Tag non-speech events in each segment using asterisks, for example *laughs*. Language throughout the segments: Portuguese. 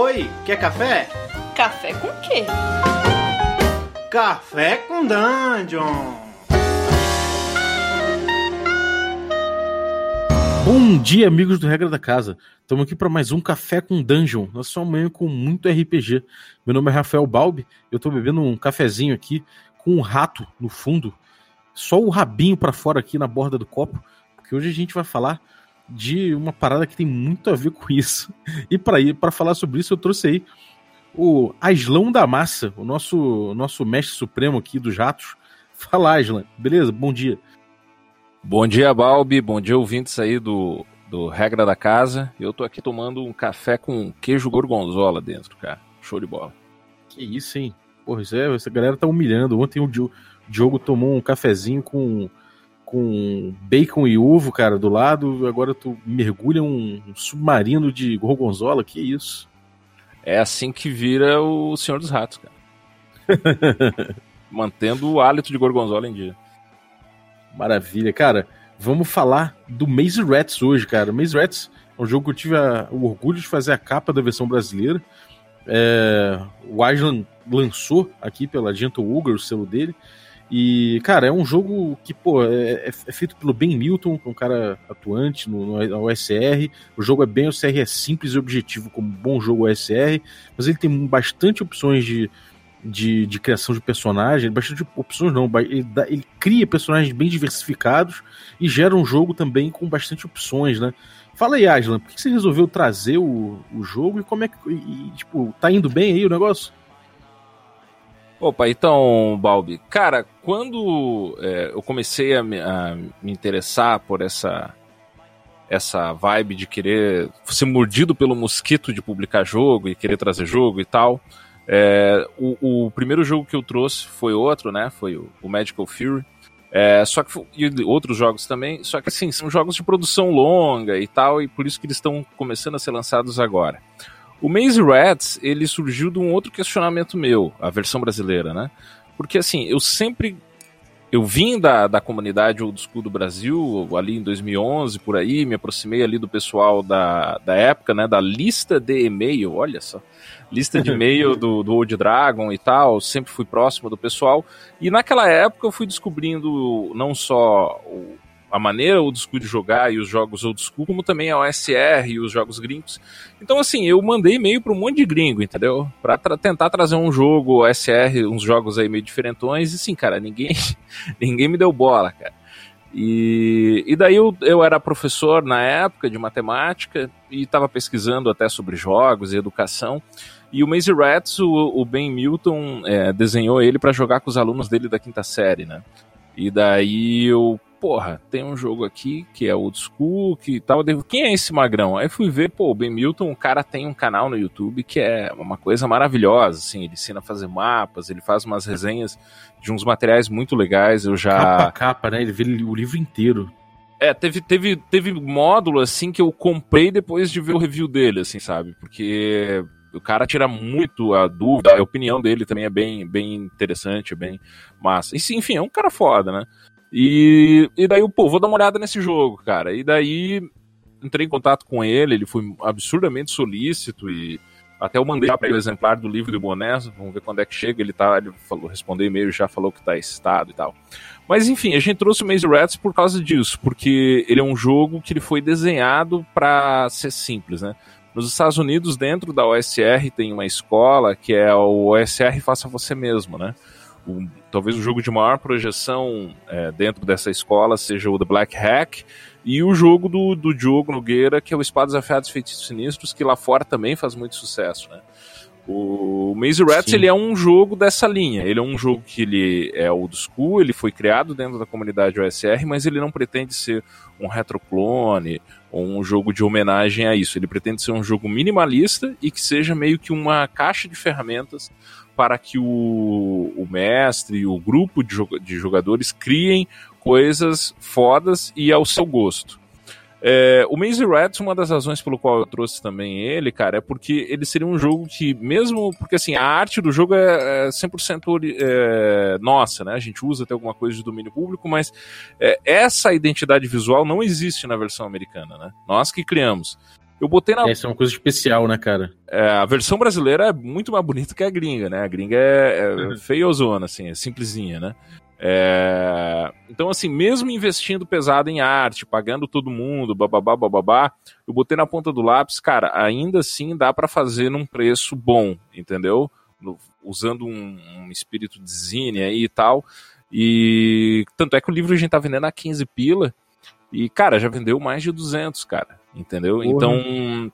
Oi, quer café? Café com quê? Café com Dungeon! Bom dia, amigos do Regra da Casa. Estamos aqui para mais um Café com Dungeon, na sua manhã com muito RPG. Meu nome é Rafael Balbi, eu estou bebendo um cafezinho aqui com um rato no fundo, só o rabinho para fora aqui na borda do copo, porque hoje a gente vai falar de uma parada que tem muito a ver com isso. E para ir para falar sobre isso, eu trouxe aí o Aslão da Massa, o nosso nosso mestre supremo aqui dos ratos. Fala, Aslan. Beleza? Bom dia. Bom dia, Balbi. Bom dia, ouvintes aí do, do Regra da Casa. Eu tô aqui tomando um café com queijo gorgonzola dentro, cara. Show de bola. Que isso, hein? Porra, isso é, essa galera tá humilhando. Ontem o Diogo tomou um cafezinho com com bacon e ovo, cara, do lado, agora tu mergulha um, um submarino de gorgonzola, que isso? É assim que vira o Senhor dos Ratos, cara. *laughs* Mantendo o hálito de gorgonzola em dia. Maravilha, cara. Vamos falar do Maze Rats hoje, cara. Maze Rats é um jogo que eu tive a, o orgulho de fazer a capa da versão brasileira. É, o Aslan lançou aqui pela Gentle Ogre, o selo dele. E, cara, é um jogo que, pô, é, é feito pelo Ben Milton, é um cara atuante no, no OSR. O jogo é bem, o CR é simples e objetivo, como um bom jogo OSR, mas ele tem bastante opções de, de, de criação de personagem, bastante opções não, ele, dá, ele cria personagens bem diversificados e gera um jogo também com bastante opções, né? Fala aí, Aslan, por que você resolveu trazer o, o jogo e como é que, e, tipo, tá indo bem aí o negócio? Opa, então, Balbi, cara, quando é, eu comecei a me, a me, interessar por essa essa vibe de querer ser mordido pelo mosquito de publicar jogo e querer trazer jogo e tal, é, o, o, primeiro jogo que eu trouxe foi outro, né? Foi o, o Magical Fury. É, só que e outros jogos também, só que assim, são jogos de produção longa e tal, e por isso que eles estão começando a ser lançados agora. O Maze Rats, ele surgiu de um outro questionamento meu, a versão brasileira, né? Porque assim, eu sempre eu vim da, da comunidade Old School do Brasil, ali em 2011, por aí, me aproximei ali do pessoal da, da época, né, da lista de e-mail, olha só, lista de e-mail do, do Old Dragon e tal, sempre fui próximo do pessoal, e naquela época eu fui descobrindo não só o, a maneira old school de jogar e os jogos old school, como também a OSR e os jogos gringos. Então, assim, eu mandei e-mail para um monte de gringo, entendeu? Para tra tentar trazer um jogo OSR, uns jogos aí meio diferentões, e sim, cara, ninguém, *laughs* ninguém me deu bola, cara. E, e daí eu, eu era professor na época de matemática e estava pesquisando até sobre jogos e educação. E o Maze Rats, o, o Ben Milton é, desenhou ele para jogar com os alunos dele da quinta série, né? E daí eu porra, tem um jogo aqui que é old school, que tal. Quem é esse magrão? Aí fui ver, pô, o Ben Milton, o cara tem um canal no YouTube que é uma coisa maravilhosa, assim, ele ensina a fazer mapas, ele faz umas resenhas de uns materiais muito legais, eu já... Capa a capa, né? Ele vê o livro inteiro. É, teve, teve, teve módulo, assim, que eu comprei depois de ver o review dele, assim, sabe? Porque o cara tira muito a dúvida, a opinião dele também é bem, bem interessante, bem massa. E, enfim, é um cara foda, né? E, e daí, pô, vou dar uma olhada nesse jogo, cara. E daí entrei em contato com ele, ele foi absurdamente solícito e até eu mandei para ele o exemplar do livro do Boné, vamos ver quando é que chega, ele tá, ele falou, respondeu e-mail, já falou que tá excitado e tal. Mas enfim, a gente trouxe o Maze Rats por causa disso, porque ele é um jogo que ele foi desenhado para ser simples, né? Nos Estados Unidos, dentro da OSR, tem uma escola que é o OSR Faça Você Mesmo, né? Talvez o jogo de maior projeção é, dentro dessa escola seja o The Black Hack, e o jogo do, do Diogo Nogueira, que é o Espadas Afiados Feitiços Sinistros, que lá fora também faz muito sucesso, né? O Maze Rats, ele é um jogo dessa linha. Ele é um jogo que ele é old school, ele foi criado dentro da comunidade OSR, mas ele não pretende ser um retroclone ou um jogo de homenagem a isso. Ele pretende ser um jogo minimalista e que seja meio que uma caixa de ferramentas para que o, o mestre e o grupo de, de jogadores criem coisas fodas e ao seu gosto. É, o Maze Rats, uma das razões pelo qual eu trouxe também ele, cara, é porque ele seria um jogo que, mesmo. Porque assim, a arte do jogo é, é 100% é, nossa, né? A gente usa até alguma coisa de domínio público, mas é, essa identidade visual não existe na versão americana, né? Nós que criamos. Eu botei na. Essa é uma coisa especial, né, cara? É, a versão brasileira é muito mais bonita que a gringa, né? A gringa é, é uhum. feiozona, assim, é simplesinha, né? É... Então, assim, mesmo investindo pesado em arte, pagando todo mundo, bababá, bababá, eu botei na ponta do lápis, cara, ainda assim dá para fazer num preço bom, entendeu? No, usando um, um, espírito de zine aí e tal. E tanto é que o livro a gente tá vendendo a 15 pila e, cara, já vendeu mais de 200, cara, entendeu? Porra. Então,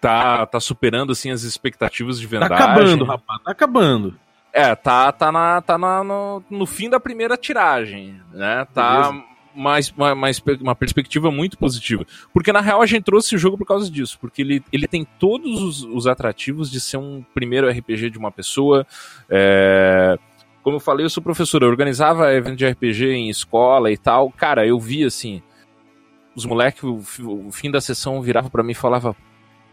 tá, tá superando, assim, as expectativas de vendagem. Tá acabando, rapaz, tá acabando. É, tá, tá, na, tá na, no, no fim da primeira tiragem, né? Tá mais, mais, uma perspectiva muito positiva. Porque na real a gente trouxe esse jogo por causa disso. Porque ele, ele tem todos os, os atrativos de ser um primeiro RPG de uma pessoa. É, como eu falei, eu sou professor, eu organizava evento de RPG em escola e tal. Cara, eu vi assim. Os moleques, o, o fim da sessão virava para mim e falava: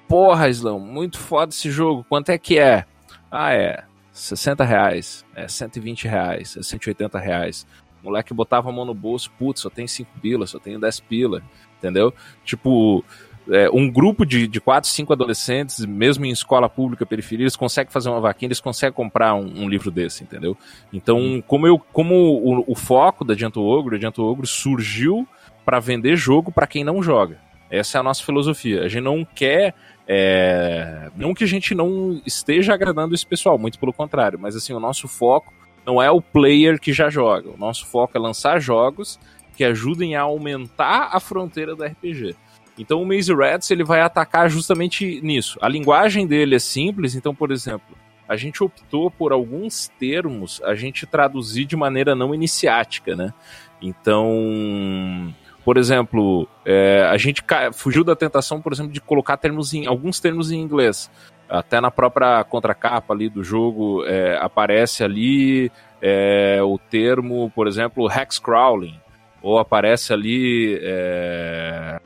Porra, Islão, muito foda esse jogo, quanto é que é? Ah, é 60 reais, é 120 reais, é 180 reais. O moleque botava a mão no bolso, putz, só tem 5 pila, só tenho 10 pila, entendeu? Tipo, é, um grupo de, de 4, 5 adolescentes, mesmo em escola pública, periferia, eles conseguem fazer uma vaquinha, eles conseguem comprar um, um livro desse, entendeu? Então, como, eu, como o, o foco da Adianto Ogro, Adianto Ogro surgiu para vender jogo para quem não joga. Essa é a nossa filosofia. A gente não quer é... Não que a gente não esteja agradando esse pessoal, muito pelo contrário, mas assim, o nosso foco não é o player que já joga. O nosso foco é lançar jogos que ajudem a aumentar a fronteira do RPG. Então o Maze Rats ele vai atacar justamente nisso. A linguagem dele é simples, então, por exemplo, a gente optou por alguns termos a gente traduzir de maneira não iniciática, né? Então, por exemplo, é, a gente fugiu da tentação, por exemplo, de colocar termos em, alguns termos em inglês. Até na própria contracapa ali do jogo é, aparece ali é, o termo, por exemplo, hex crawling, ou aparece ali é,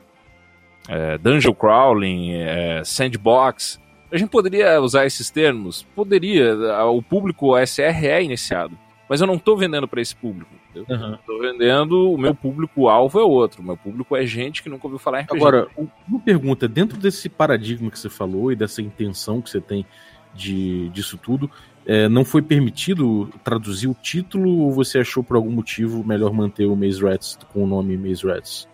é, dungeon crawling, é, sandbox. A gente poderia usar esses termos? Poderia. O público ASR é iniciado. Mas eu não estou vendendo para esse público. Uhum. Estou vendendo, o meu público-alvo é outro. O meu público é gente que nunca ouviu falar em RPG. Agora, uma pergunta: dentro desse paradigma que você falou e dessa intenção que você tem de, disso tudo, é, não foi permitido traduzir o título ou você achou por algum motivo melhor manter o Maze Rats com o nome Maze Rats?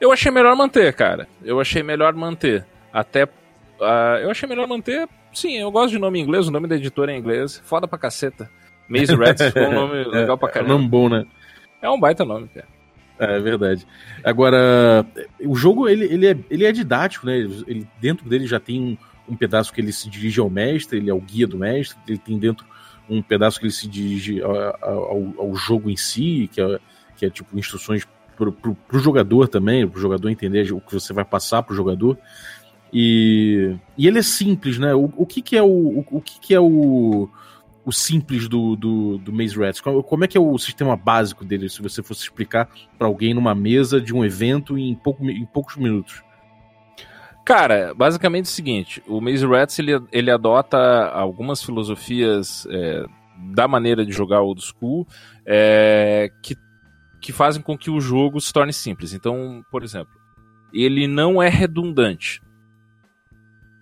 Eu achei melhor manter, cara. Eu achei melhor manter. Até. Uh, eu achei melhor manter. Sim, eu gosto de nome em inglês, o nome da editora é em inglês. Foda pra caceta. Maze Rats *laughs* ficou um nome legal pra caramba. É um nome bom, né? É um baita nome, cara. É, é verdade. Agora, o jogo ele, ele, é, ele é didático, né? Ele, dentro dele já tem um, um pedaço que ele se dirige ao mestre, ele é o guia do mestre, ele tem dentro um pedaço que ele se dirige ao, ao, ao jogo em si, que é, que é tipo instruções pro, pro, pro jogador também, pro jogador entender o que você vai passar pro jogador. E, e ele é simples, né? O, o que, que é o, o, o que, que é o o simples do, do, do Maze Rats? Como é que é o sistema básico dele, se você fosse explicar para alguém numa mesa de um evento em, pouco, em poucos minutos? Cara, basicamente é o seguinte, o Maze Rats ele, ele adota algumas filosofias é, da maneira de jogar old school é, que, que fazem com que o jogo se torne simples. Então, por exemplo, ele não é redundante.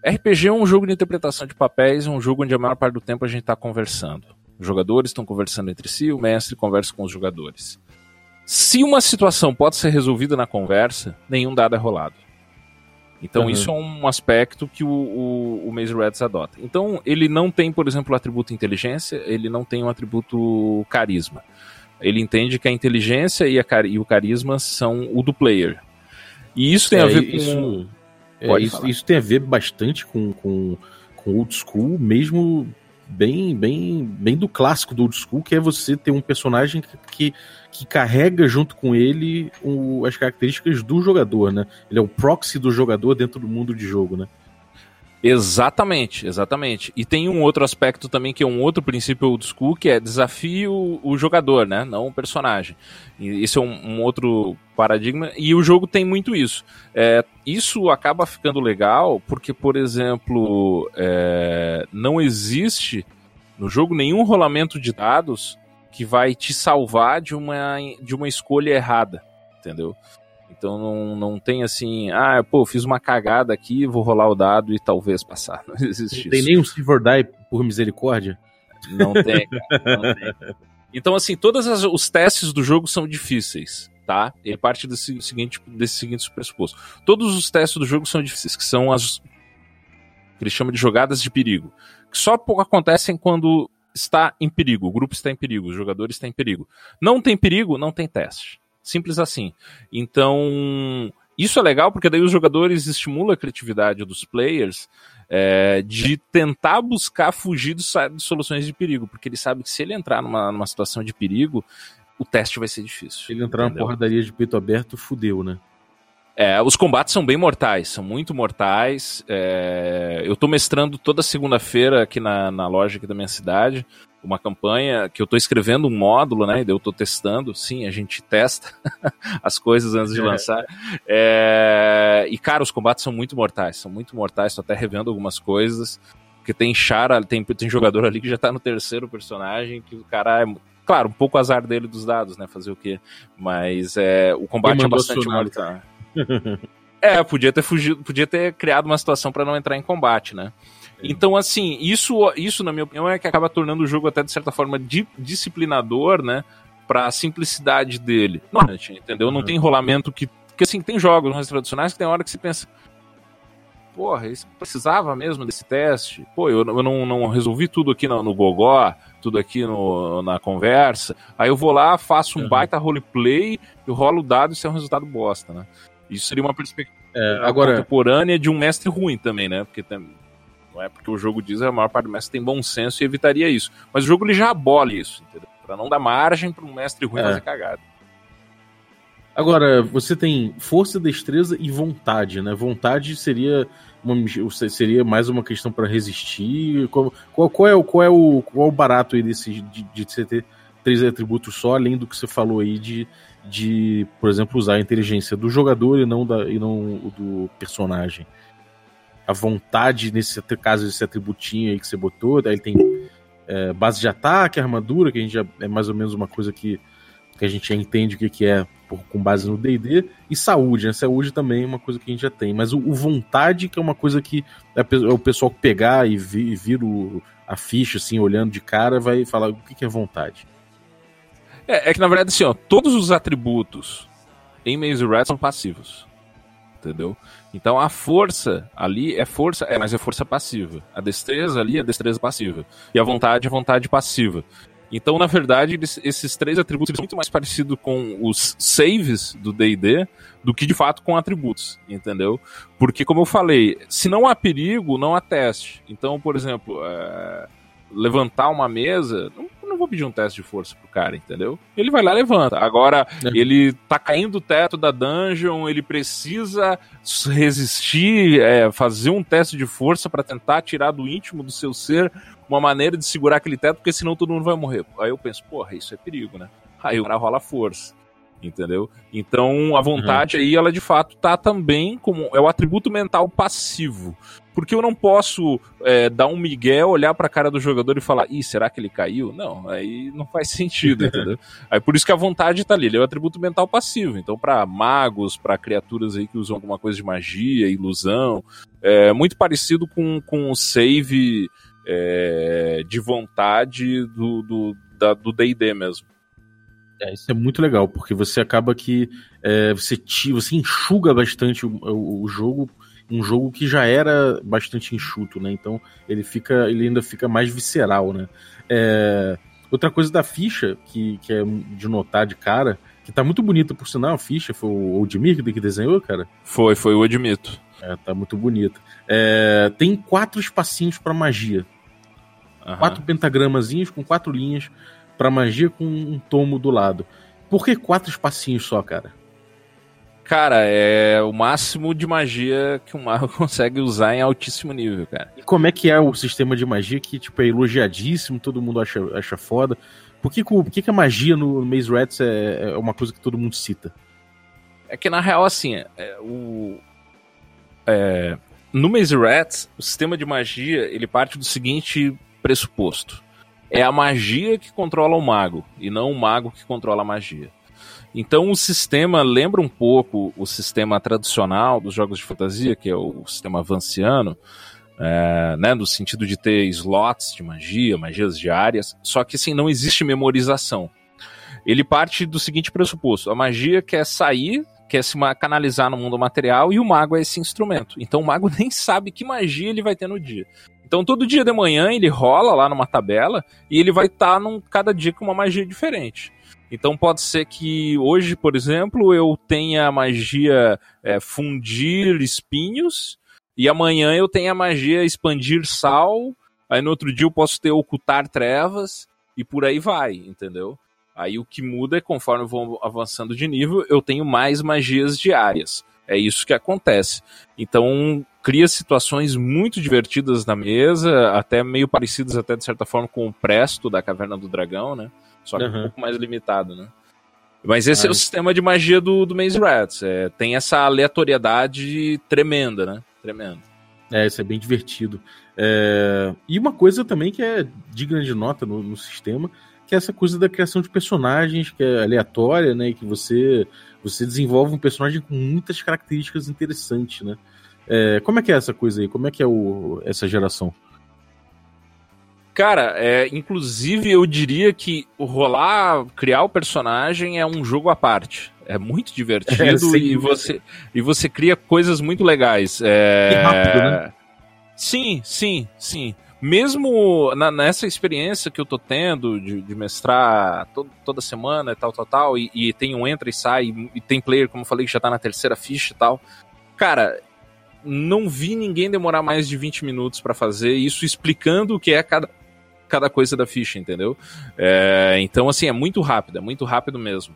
RPG é um jogo de interpretação de papéis, um jogo onde a maior parte do tempo a gente está conversando. Os jogadores estão conversando entre si, o mestre conversa com os jogadores. Se uma situação pode ser resolvida na conversa, nenhum dado é rolado. Então uhum. isso é um aspecto que o, o, o Maze Rats adota. Então ele não tem, por exemplo, o atributo inteligência, ele não tem o atributo carisma. Ele entende que a inteligência e, a, e o carisma são o do player. E isso tem é, a ver com... Isso é, isso, isso, tem a ver bastante com, com, com old school, mesmo bem, bem, bem do clássico do old school, que é você ter um personagem que, que, que carrega junto com ele o, as características do jogador, né? Ele é o proxy do jogador dentro do mundo de jogo, né? Exatamente, exatamente. E tem um outro aspecto também que é um outro princípio old school, que é desafio o jogador, né? Não o personagem. E isso é um, um outro paradigma. E o jogo tem muito isso. É, isso acaba ficando legal porque, por exemplo, é, não existe no jogo nenhum rolamento de dados que vai te salvar de uma, de uma escolha errada, entendeu? Então não, não tem assim, ah, pô, fiz uma cagada aqui, vou rolar o dado e talvez passar. *laughs* Não existe Não tem isso. nem um Silver Die por misericórdia? Não tem, cara, *laughs* não tem. Então, assim, todos os testes do jogo são difíceis, tá? Ele parte desse seguinte, desse seguinte pressuposto. Todos os testes do jogo são difíceis, que são as que ele chama de jogadas de perigo, que só acontecem quando está em perigo, o grupo está em perigo, os jogadores estão em perigo. Não tem perigo, não tem teste. Simples assim. Então, isso é legal porque daí os jogadores estimulam a criatividade dos players é, de tentar buscar fugir de, soluções de perigo, porque ele sabe que se ele entrar numa, numa situação de perigo, o teste vai ser difícil. Se ele entrar na entendeu? porradaria de peito aberto, fudeu, né? É, os combates são bem mortais, são muito mortais. É, eu tô mestrando toda segunda-feira aqui na, na loja aqui da minha cidade uma campanha que eu tô escrevendo um módulo, né? Eu tô testando. Sim, a gente testa *laughs* as coisas antes de É. lançar. É, e, cara, os combates são muito mortais, são muito mortais. Tô até revendo algumas coisas. Porque tem Chara, tem, tem jogador ali que já tá no terceiro personagem, que o cara é. Claro, um pouco azar dele dos dados, né? Fazer o quê? Mas é, o combate é bastante mortal. É, podia ter fugido, podia ter criado uma situação para não entrar em combate, né? Então, assim, isso, isso, na minha opinião, é que acaba tornando o jogo até, de certa forma, di- disciplinador, né? Pra simplicidade dele. Não, entendeu? Não Uhum. tem enrolamento que. Porque, assim, tem jogos mais tradicionais que tem hora que você pensa. Porra, isso precisava mesmo desse teste? Pô, eu, eu não, não resolvi tudo aqui no, no Gogó, tudo aqui no, na conversa. Aí eu vou lá, faço um Uhum. baita roleplay, eu rolo o dado e isso é um resultado bosta, né? Isso seria uma perspectiva É, agora, contemporânea de um mestre ruim também, né? Porque tem- não é porque o jogo diz que a maior parte do mestre tem bom senso e evitaria isso. Mas o jogo ele já abole isso, entendeu? Pra não dar margem para um mestre ruim É. fazer cagada. agora, você tem força, destreza e vontade, né? Vontade seria, uma, seria mais uma questão para resistir. Qual, qual, qual é, o- qual, é o, qual é o barato aí desse, de, de você ter três atributos só, além do que você falou aí de, de por exemplo, usar a inteligência do jogador e não, da, e não do personagem? A vontade, nesse caso, esse atributinho aí que você botou, daí ele tem é, base de ataque, armadura, que a gente já é mais ou menos uma coisa que, que a gente já entende o que, que é por- com base no D&D, e saúde, né? Saúde também é uma coisa que a gente já tem, mas o, o vontade que é uma coisa que é, o pessoal pegar e vi- vira o- a ficha, assim, olhando de cara, vai falar o que, que é vontade. É, é que na verdade, assim, ó, todos os atributos em Maze Rat são passivos. Entendeu? Então a força ali é força, é, mas é força passiva. A destreza ali é destreza passiva. E a vontade é vontade passiva. Então, na verdade, eles- esses três atributos são muito mais parecidos com os saves do D&D do que de fato com atributos, entendeu? Porque, como eu falei, se não há perigo, não há teste. Então, por exemplo, é, levantar uma mesa, não, não vou pedir um teste de força pro cara, entendeu? Ele vai lá e levanta. Agora, É. ele tá caindo o teto da dungeon, ele precisa resistir, é, fazer um teste de força pra tentar tirar do íntimo do seu ser uma maneira de segurar aquele teto, porque senão todo mundo vai morrer. Aí eu penso, porra, isso é perigo, né? Aí o cara rola força. Entendeu? Então a vontade aí, ela de fato tá também como. É o atributo mental passivo. Porque eu não posso é, dar um migué, olhar pra cara do jogador e falar, ih, será que ele caiu? Não, aí não faz *laughs* sentido, entendeu? Aí por isso que a vontade tá ali, ele é o atributo mental passivo. Então, pra magos, pra criaturas aí que usam alguma coisa de magia, ilusão, é muito parecido com, com o save é, de vontade do do da- do D&D mesmo. É, isso é muito legal, porque você acaba que é, você, ti- você enxuga bastante o, o- o jogo, um jogo que já era bastante enxuto, né? Então ele fica, ele ainda fica mais visceral, né? É, outra coisa da ficha, que, que é de notar de cara, que tá muito bonita por sinal, a ficha, foi o Oldmir que desenhou, cara. Foi, foi, eu admito. É, tá muito bonita. É, tem quatro espacinhos pra magia. Aham. Quatro pentagramazinhos com quatro linhas pra magia com um tomo do lado. Por que quatro espacinhos só, cara? Cara, é o máximo de magia que um mago *laughs* consegue usar em altíssimo nível, cara. E como é que é o sistema de magia que tipo, é elogiadíssimo, todo mundo acha, acha foda? Por que, por que, que a magia no Maze Rats é, é uma coisa que todo mundo cita? É que na real, assim, é, o. é, no Maze Rats, o sistema de magia ele parte do seguinte pressuposto: é a magia que controla o mago e não o mago que controla a magia. Então o sistema lembra um pouco o sistema tradicional dos jogos de fantasia, que é o sistema vanciano, é, né, no sentido de ter slots de magia, magias diárias, só que assim, não existe memorização. Ele parte do seguinte pressuposto: a magia quer sair, quer se canalizar no mundo material e o mago é esse instrumento. Então o mago *laughs* nem sabe que magia ele vai ter no dia. Então todo dia de manhã ele rola lá numa tabela e ele vai estar tá cada dia com uma magia diferente. Então pode ser que hoje, por exemplo, eu tenha a magia é, fundir espinhos e amanhã eu tenha a magia expandir sal. Aí no outro dia eu posso ter ocultar trevas e por aí vai, entendeu? Aí o que muda é conforme eu vou avançando de nível, eu tenho mais magias diárias. É isso que acontece. Então cria situações muito divertidas na mesa, até meio parecidas até de certa forma com o Presto da Caverna do Dragão, né? Só que uhum. um pouco mais limitado, né? Mas esse Ai. é o sistema de magia do, do Maze Rats. É, tem essa aleatoriedade tremenda, né? Tremendo. É, isso é bem divertido. É... E uma coisa também que é digna de nota no, no, sistema, que é essa coisa da criação de personagens, que é aleatória, né? E que você, você desenvolve um personagem com muitas características interessantes, né? É... Como é que é essa coisa aí? Como é que é o, essa geração? Cara, é, inclusive eu diria que rolar, criar o personagem é um jogo à parte. É muito *laughs* divertido é, e, você, e você cria coisas muito legais. É... E rápido, né? Sim, sim, sim. Mesmo na, nessa experiência que eu tô tendo de, de mestrar to, toda semana e tal, tal, tal, e, e, tem um entra e sai, e, e tem player, como eu falei, que já tá na terceira ficha e tal. Cara, não vi ninguém demorar mais de 20 minutos para fazer isso, explicando o que é cada, cada coisa da ficha, entendeu? É, então, assim, é muito rápido, é muito rápido mesmo.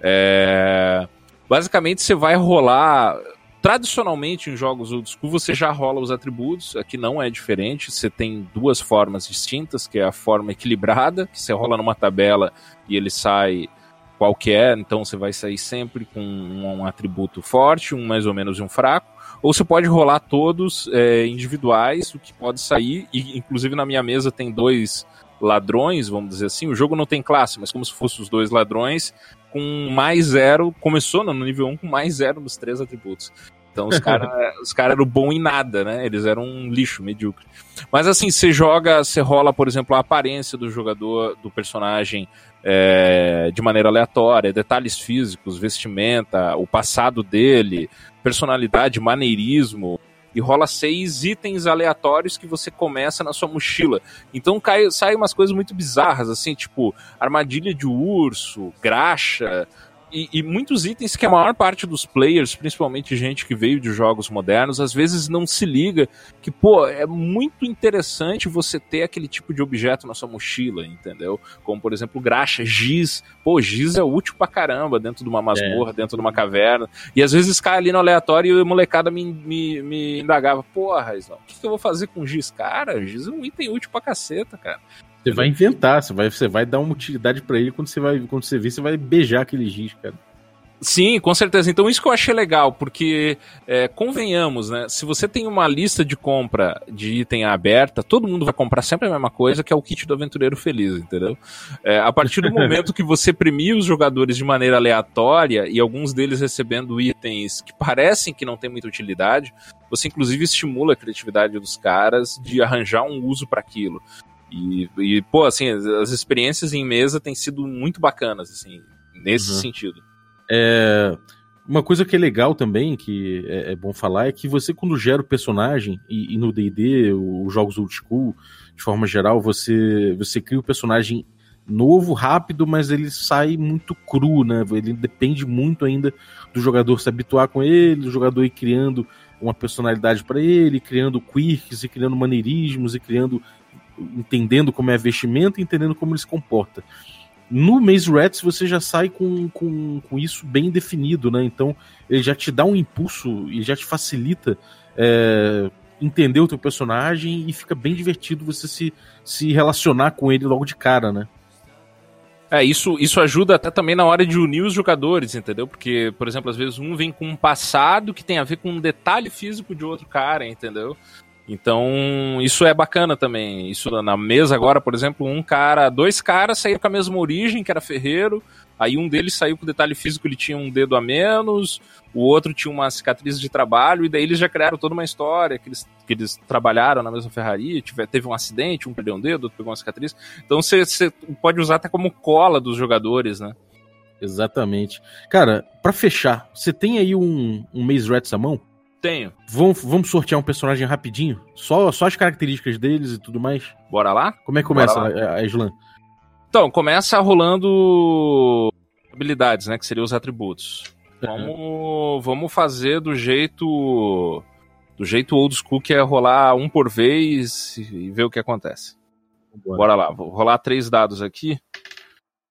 É, basicamente, você vai rolar. Tradicionalmente, em jogos old school, você já rola os atributos. Aqui não é diferente. Você tem duas formas distintas, que é a forma equilibrada, que você rola numa tabela e ele sai qualquer. Então, você vai sair sempre com um atributo forte, um mais ou menos e um fraco ou você pode rolar todos é, individuais, o que pode sair, e inclusive na minha mesa tem dois ladrões, vamos dizer assim, o jogo não tem classe, mas como se fossem os dois ladrões, com mais zero, começou no nível 1 com mais zero nos três atributos. Então os *laughs* caras os cara eram bom em nada, né? Eles eram um lixo medíocre. Mas assim, você joga, você rola, por exemplo, a aparência do jogador, do personagem é, de maneira aleatória, detalhes físicos, vestimenta, o passado dele, personalidade, maneirismo, e rola seis itens aleatórios que você começa na sua mochila. Então cai, sai umas coisas muito bizarras, assim, tipo armadilha de urso, graxa, e, e, muitos itens que a maior parte dos players, principalmente gente que veio de jogos modernos, às vezes não se liga que, pô, é muito interessante você ter aquele tipo de objeto na sua mochila, entendeu? Como, por exemplo, graxa, giz. Pô, giz é útil pra caramba dentro de uma masmorra, é. dentro de uma caverna. E às vezes cai ali no aleatório e a molecada me, me, me indagava, porra, Raizão, o que, que eu vou fazer com giz? Cara, giz é um item útil pra caceta, cara. Você vai inventar, você vai, você vai dar uma utilidade para ele quando você vai, quando você vê, você vai beijar aquele giz, cara. Sim, com certeza. Então isso que eu achei legal, porque é, convenhamos, né? Se você tem uma lista de compra de item aberta, todo mundo vai comprar sempre a mesma coisa, que é o kit do aventureiro feliz, entendeu? É, a partir do *laughs* momento que você premia os jogadores de maneira aleatória e alguns deles recebendo itens que parecem que não têm muita utilidade, você inclusive estimula a criatividade dos caras de arranjar um uso para aquilo. E, e, pô, assim, as, as, experiências em mesa têm sido muito bacanas, assim, nesse uhum. sentido. É, uma coisa que é legal também, que é, é, bom falar, é que você, quando gera o personagem, e, e no DD, os jogos old school, de forma geral, você, você cria o personagem novo, rápido, mas ele sai muito cru, né? Ele depende muito ainda do jogador se habituar com ele, do jogador ir criando uma personalidade para ele, criando quirks e criando maneirismos e criando entendendo como é vestimenta e entendendo como ele se comporta. No Maze Rats você já sai com, com, com isso bem definido, né? Então ele já te dá um impulso e já te facilita é, entender o teu personagem e fica bem divertido você se, se relacionar com ele logo de cara, né? É, isso, isso ajuda até também na hora de unir os jogadores, entendeu? Porque, por exemplo, às vezes um vem com um passado que tem a ver com um detalhe físico de outro cara, entendeu? Então, isso é bacana também. Isso na mesa agora, por exemplo, um cara, dois caras saíram com a mesma origem, que era ferreiro, Aí um deles saiu com detalhe físico, ele tinha um dedo a menos, o outro tinha uma cicatriz de trabalho, e daí eles já criaram toda uma história que eles, que eles trabalharam na mesma ferraria, tiver, teve um acidente, um perdeu um dedo, outro pegou uma cicatriz. Então você, pode usar até como cola dos jogadores, né? Exatamente. Cara, para fechar, você tem aí um, um Maze Rats à mão? Tenho. Vamos, vamos sortear um personagem rapidinho? Só, só as características deles e tudo mais? Bora lá? Como é que começa a, a Islam? Então, começa rolando habilidades, né? Que seriam os atributos. Vamos, vamos fazer do jeito. Do jeito old school, que é rolar um por vez e ver o que acontece. Bora, Bora lá, vou rolar três dados aqui.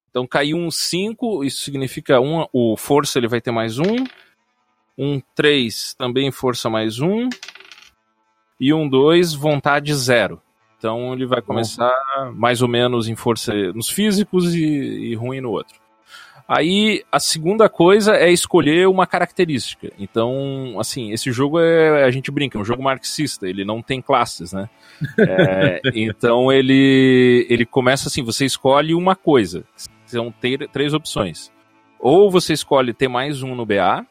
Então caiu um 5, isso significa um, o força ele vai ter mais um. Um 3 também força mais um. E um 2, vontade zero. Então ele vai começar mais ou menos em força nos físicos e, e ruim no outro. Aí a segunda coisa é escolher uma característica. Então, assim, esse jogo é. A gente brinca, é um jogo marxista, ele não tem classes, né? É, *laughs* então ele, ele começa assim: você escolhe uma coisa vão ter três opções. Ou você escolhe ter mais um no BA,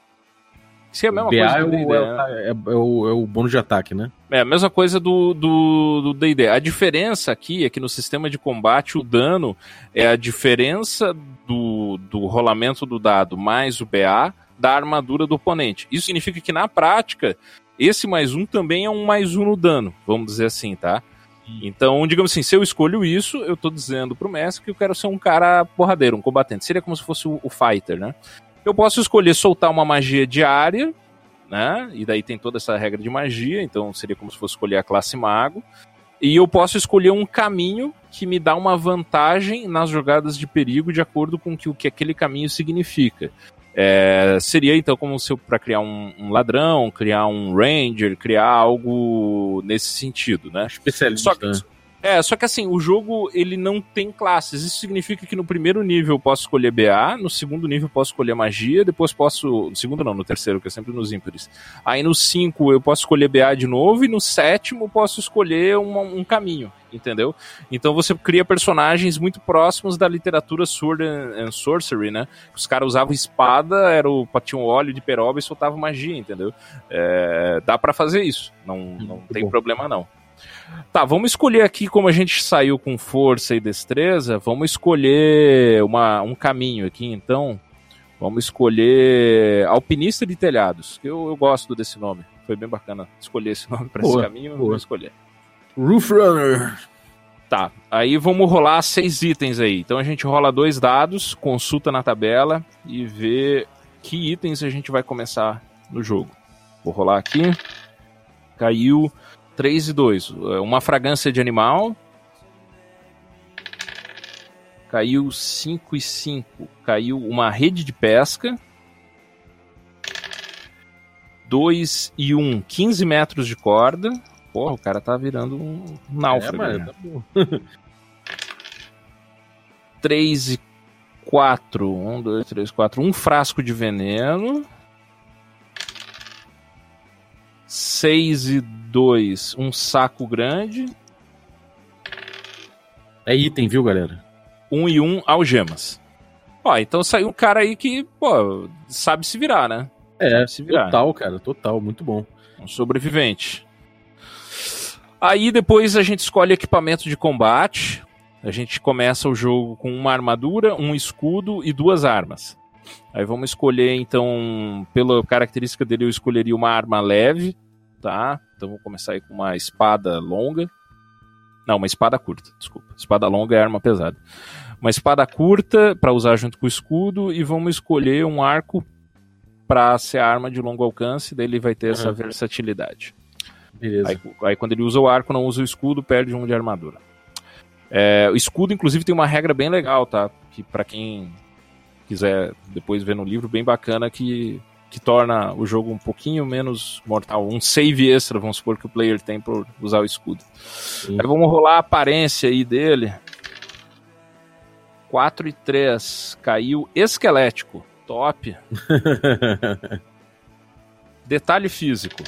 se é a mesma BA coisa é o, é, é, é, o, é o bônus de ataque, né? É a mesma coisa do do D&D. A diferença aqui é que no sistema de combate o dano é a diferença do, do rolamento do dado mais o BA da armadura do oponente. Isso significa que na prática esse mais um também é um mais um no dano, vamos dizer assim, tá? Então, digamos assim, se eu escolho isso, eu tô dizendo pro mestre que eu quero ser um cara porradeiro, um combatente. Seria como se fosse o, o fighter, né? Eu posso escolher soltar uma magia diária, né? E daí tem toda essa regra de magia, então seria como se fosse escolher a classe mago. E eu posso escolher um caminho que me dá uma vantagem nas jogadas de perigo de acordo com que, o que aquele caminho significa. É, seria então como se para criar um, um, ladrão, criar um ranger, criar algo nesse sentido, né? Especialista. Só que, né? É, só que assim, o jogo ele não tem classes. Isso significa que no primeiro nível eu posso escolher BA, no segundo nível eu posso escolher magia, depois posso. No segundo não, no terceiro, que é sempre nos ímpares. Aí no 5 eu posso escolher BA de novo, e no sétimo eu posso escolher um, um caminho, entendeu? Então você cria personagens muito próximos da literatura Sword and, Sorcery, né? Os caras usavam espada, era o tinham óleo de peroba e soltavam magia, entendeu? É, dá para fazer isso, não, não tem bom. problema não. Tá, vamos escolher aqui, como a gente saiu com força e destreza, vamos escolher uma, um caminho aqui, então. Vamos escolher Alpinista de Telhados, eu, eu gosto desse nome. Foi bem bacana escolher esse *laughs* nome para esse caminho, boa. vou escolher. Roof Runner. Tá, aí vamos rolar seis itens aí. Então a gente rola dois dados, consulta na tabela e vê que itens a gente vai começar no jogo. Vou rolar aqui. Caiu 3 e 2. É, uma fragrância de animal. Caiu 5 e 5. Caiu uma rede de pesca. 2 e 1, 15 metros de corda. Porra, o cara tá virando um náufrago. É, tá bom. *laughs* 3 e 4. 1, 2, 3, 4. Um frasco de veneno. 6 e 2, um saco grande. É item, viu, galera? 1 um e 1, um, algemas. Ó, então saiu um cara aí que, pô, sabe se virar, né? É, se virar. total, cara, total, muito bom. Um sobrevivente. Aí depois a gente escolhe equipamento de combate. A gente começa o jogo com uma armadura, um escudo e duas armas. Aí vamos escolher, então, pela característica dele, eu escolheria uma arma leve, tá? Então vou começar aí com uma espada longa. Não, uma espada curta, desculpa. Espada longa é arma pesada. Uma espada curta para usar junto com o escudo e vamos escolher um arco para ser arma de longo alcance, daí ele vai ter uhum. essa versatilidade. Beleza. Aí, aí, quando ele usa o arco, não usa o escudo, perde um de armadura. É, o escudo, inclusive, tem uma regra bem legal, tá? Que para quem quiser depois ver no livro, bem bacana, que que torna o jogo um pouquinho menos mortal. Um save extra, vamos supor, que o player tem por usar o escudo. Sim. Aí vamos rolar a aparência aí dele. 4 e 3. Caiu esquelético. Top. *laughs* Detalhe físico.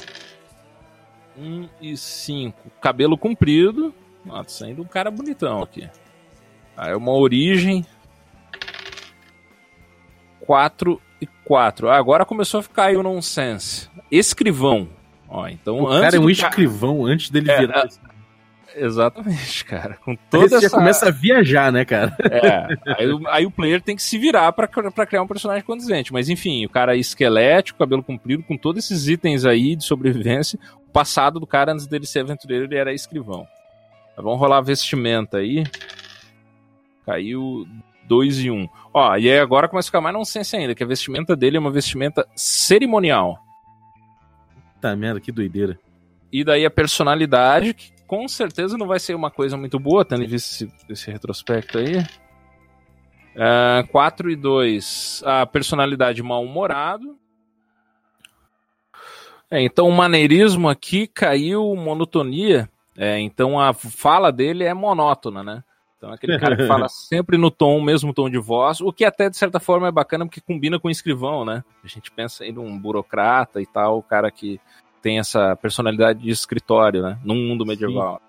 1 e 5. Cabelo comprido. Tá saindo um cara bonitão aqui. Aí uma origem. 4 e 4. Ah, agora começou a ficar aí o nonsense. Escrivão. Ó, então, o cara é um escrivão antes dele é, virar. Exatamente, cara. Com toda essa... já começa a viajar, né, cara? É. Aí, aí o player tem que se virar para criar um personagem condizente. Mas enfim, o cara é esquelético, cabelo comprido, com todos esses itens aí de sobrevivência. O passado do cara, antes dele ser aventureiro, ele era escrivão. Vamos rolar vestimenta aí. Caiu 2 e 1. Um. Ó, e aí agora começa a ficar mais nonsense ainda, que a vestimenta dele é uma vestimenta cerimonial. Tá merda, que doideira. E daí a personalidade, que com certeza não vai ser uma coisa muito boa, tendo visto esse, esse retrospecto aí. Uh, é, 4 e 2, a personalidade mal-humorado. É, então o maneirismo aqui caiu monotonia. É, então a fala dele é monótona, né? Então é aquele cara que *laughs* fala sempre no tom, mesmo tom de voz, o que até de certa forma é bacana porque combina com o escrivão, né? A gente pensa aí num burocrata e tal, o cara que tem essa personalidade de escritório, né? Num mundo medieval. Sim.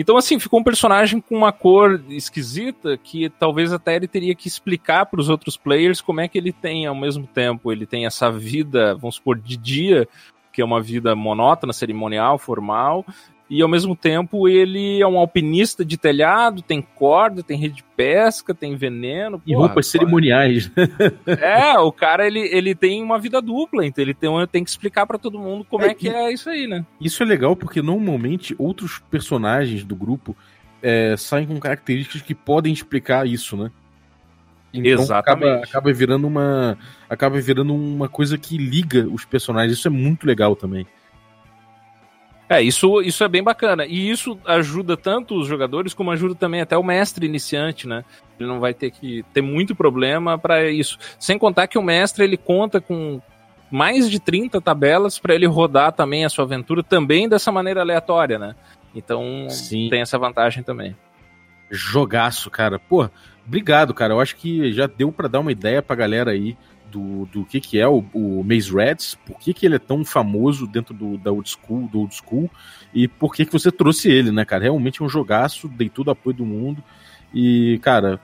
Então, assim, ficou um personagem com uma cor esquisita que talvez até ele teria que explicar para os outros players como é que ele tem, ao mesmo tempo, ele tem essa vida, vamos supor, de dia, que é uma vida monótona, cerimonial, formal, e ao mesmo tempo ele é um alpinista de telhado, tem corda, tem rede de pesca, tem veneno. E roupas cerimoniais. *laughs* É, o cara ele, ele tem uma vida dupla, então ele tem, tem que explicar para todo mundo como é, é que é isso aí, né? Isso é legal porque normalmente outros personagens do grupo é, saem com características que podem explicar isso, né? Então Exatamente. Acaba, acaba virando uma acaba virando uma coisa que liga os personagens. Isso é muito legal também. É, isso, isso é bem bacana. E isso ajuda tanto os jogadores, como ajuda também até o mestre iniciante, né? Ele não vai ter que ter muito problema para isso. Sem contar que o mestre ele conta com mais de 30 tabelas para ele rodar também a sua aventura, também dessa maneira aleatória, né? Então Sim. tem essa vantagem também. Jogaço, cara. Pô, obrigado, cara. Eu acho que já deu para dar uma ideia pra galera aí do, do que, que é o, o Maze Rats, por que, que ele é tão famoso dentro do, da old school, do old school, e por que, que você trouxe ele, né, cara? Realmente é um jogaço, dei todo o apoio do mundo. E, cara,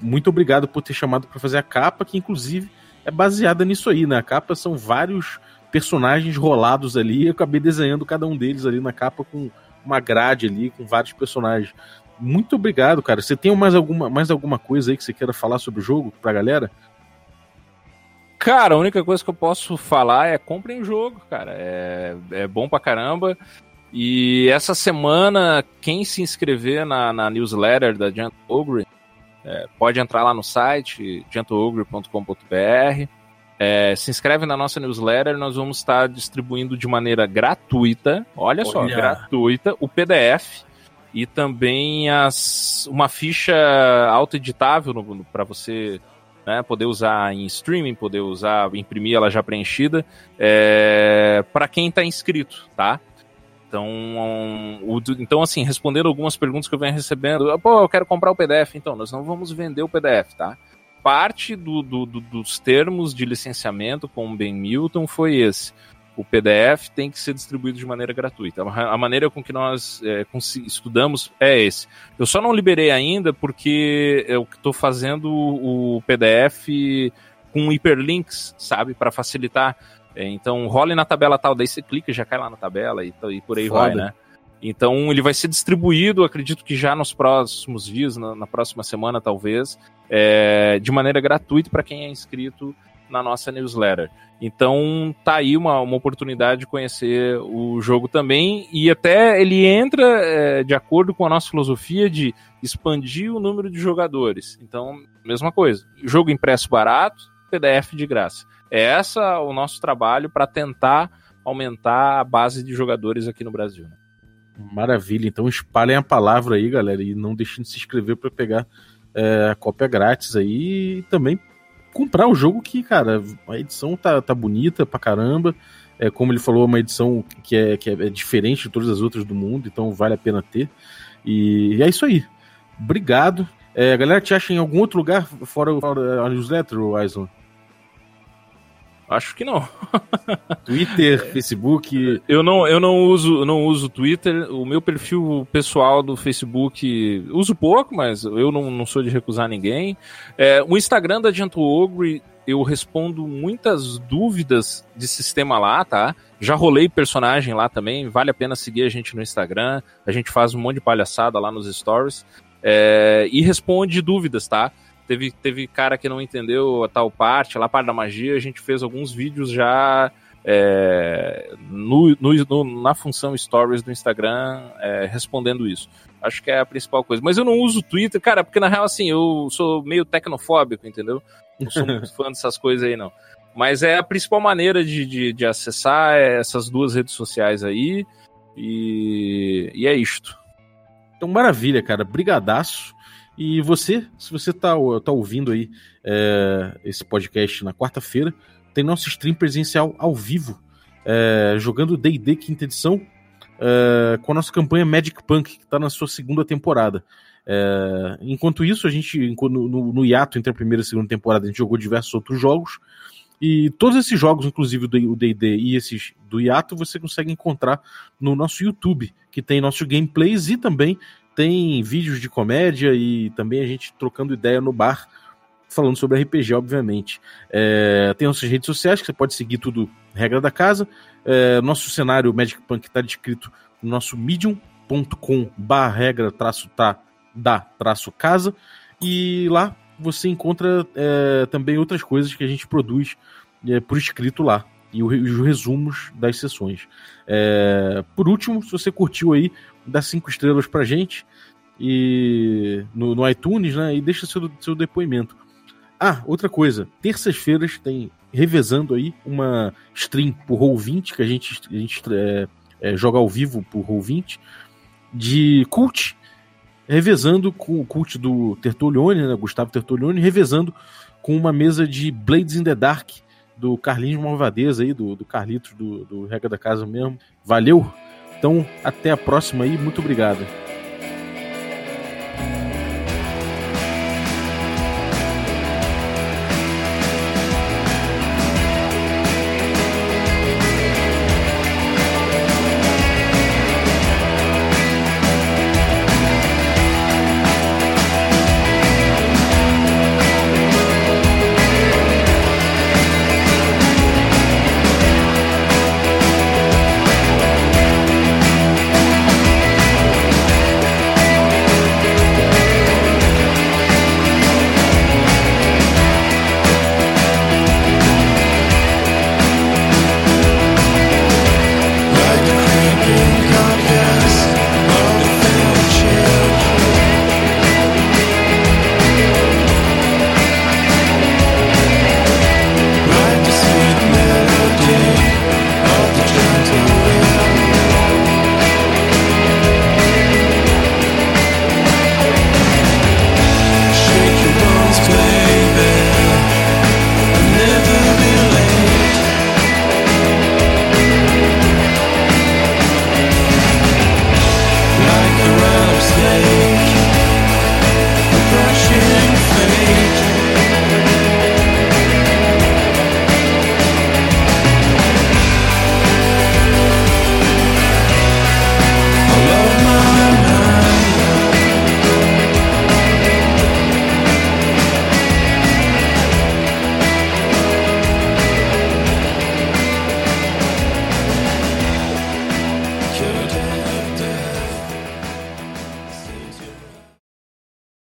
muito obrigado por ter chamado para fazer a capa, que inclusive é baseada nisso aí, né? A capa são vários personagens rolados ali, eu acabei desenhando cada um deles ali na capa com uma grade ali, com vários personagens. Muito obrigado, cara. Você tem mais alguma, mais alguma coisa aí que você queira falar sobre o jogo pra galera? Cara, a única coisa que eu posso falar é comprem o jogo, cara. É, é bom pra caramba. E essa semana, quem se inscrever na, na newsletter da Gentle Ogre, é, pode entrar lá no site, gentleogre.com.br. É, se inscreve na nossa newsletter, nós vamos estar distribuindo de maneira gratuita, olha, olha. só, gratuita, o PDF e também as, uma ficha autoeditável para você né, poder usar em streaming, poder usar, imprimir ela já preenchida, é, para quem está inscrito, tá? Então, o, então, assim, respondendo algumas perguntas que eu venho recebendo, pô, eu quero comprar o PDF, então, nós não vamos vender o PDF, tá? Parte do, do, do, dos termos de licenciamento com o Ben Milton foi esse o PDF tem que ser distribuído de maneira gratuita. A maneira com que nós é, estudamos é esse. Eu só não liberei ainda porque eu estou fazendo o PDF com hiperlinks, sabe, para facilitar. É, então, role na tabela tal, daí você clica e já cai lá na tabela e, e por aí Foda. vai, né? Então, ele vai ser distribuído, acredito que já nos próximos dias, na, na próxima semana talvez, é, de maneira gratuita para quem é inscrito na nossa newsletter. Então tá aí uma, uma oportunidade de conhecer o jogo também e até ele entra é, de acordo com a nossa filosofia de expandir o número de jogadores. Então, mesma coisa, jogo impresso barato, PDF de graça. É essa o nosso trabalho para tentar aumentar a base de jogadores aqui no Brasil. Né? Maravilha, então espalhem a palavra aí, galera, e não deixem de se inscrever para pegar é, a cópia grátis aí e também comprar o jogo que, cara, a edição tá, tá bonita pra caramba. É, como ele falou, é uma edição que, é, que é, diferente de todas as outras do mundo, então vale a pena ter. E, e é isso aí. Obrigado. É, a galera te acha em algum outro lugar fora, fora a newsletter, Aislan? Acho que não. *laughs* Twitter, Facebook. Eu não, eu não uso, não uso Twitter. O meu perfil pessoal do Facebook uso pouco, mas eu não, não sou de recusar ninguém. É, o Instagram da Gento Ogre eu respondo muitas dúvidas de sistema lá, tá? Já rolei personagem lá também, vale a pena seguir a gente no Instagram. A gente faz um monte de palhaçada lá nos stories. É, e responde dúvidas, tá? Teve, teve cara que não entendeu a tal parte, lá parte da magia, a gente fez alguns vídeos já é, no, no, na função Stories do Instagram é, respondendo isso. Acho que é a principal coisa. Mas eu não uso Twitter, cara, porque na real, assim, eu sou meio tecnofóbico, entendeu? Não sou muito *laughs* fã dessas coisas aí, não. Mas é a principal maneira de, de, de acessar essas duas redes sociais aí. E, e é isto. Então, maravilha, cara. Brigadaço. E você, se você tá, tá ouvindo aí é, esse podcast na quarta-feira, tem nosso stream presencial ao vivo, é, jogando D&D quinta edição, é, com a nossa campanha Magic Punk, que está na sua segunda temporada. É, enquanto isso, a gente, no, no, no, hiato entre a primeira e a segunda temporada, a gente jogou diversos outros jogos, e todos esses jogos, inclusive o D&D e esses do hiato, você consegue encontrar no nosso YouTube, que tem nossos gameplays e também tem vídeos de comédia e também a gente trocando ideia no bar, falando sobre RPG, obviamente. É, tem nossas redes sociais, que você pode seguir tudo, regra da casa. É, nosso cenário Magic Punk está descrito no nosso medium.com barra regra traço tá da traço casa. E lá você encontra é, também outras coisas que a gente produz é, por escrito lá. E os resumos das sessões. É, por último, se você curtiu aí, dá cinco estrelas pra gente e no, no iTunes, né? E deixa seu, seu depoimento. Ah, outra coisa, terças-feiras tem revezando aí uma stream por Roll20, que a gente, a gente é, é, joga ao vivo por Roll20, de cult, revezando com o cult do Tertulione, né, Gustavo Tertulione, revezando com uma mesa de Blades in the Dark, do Carlinhos Malvadeza aí, do, do Carlitos, do, do Regra da Casa mesmo. Valeu! Então, até a próxima aí, muito obrigado.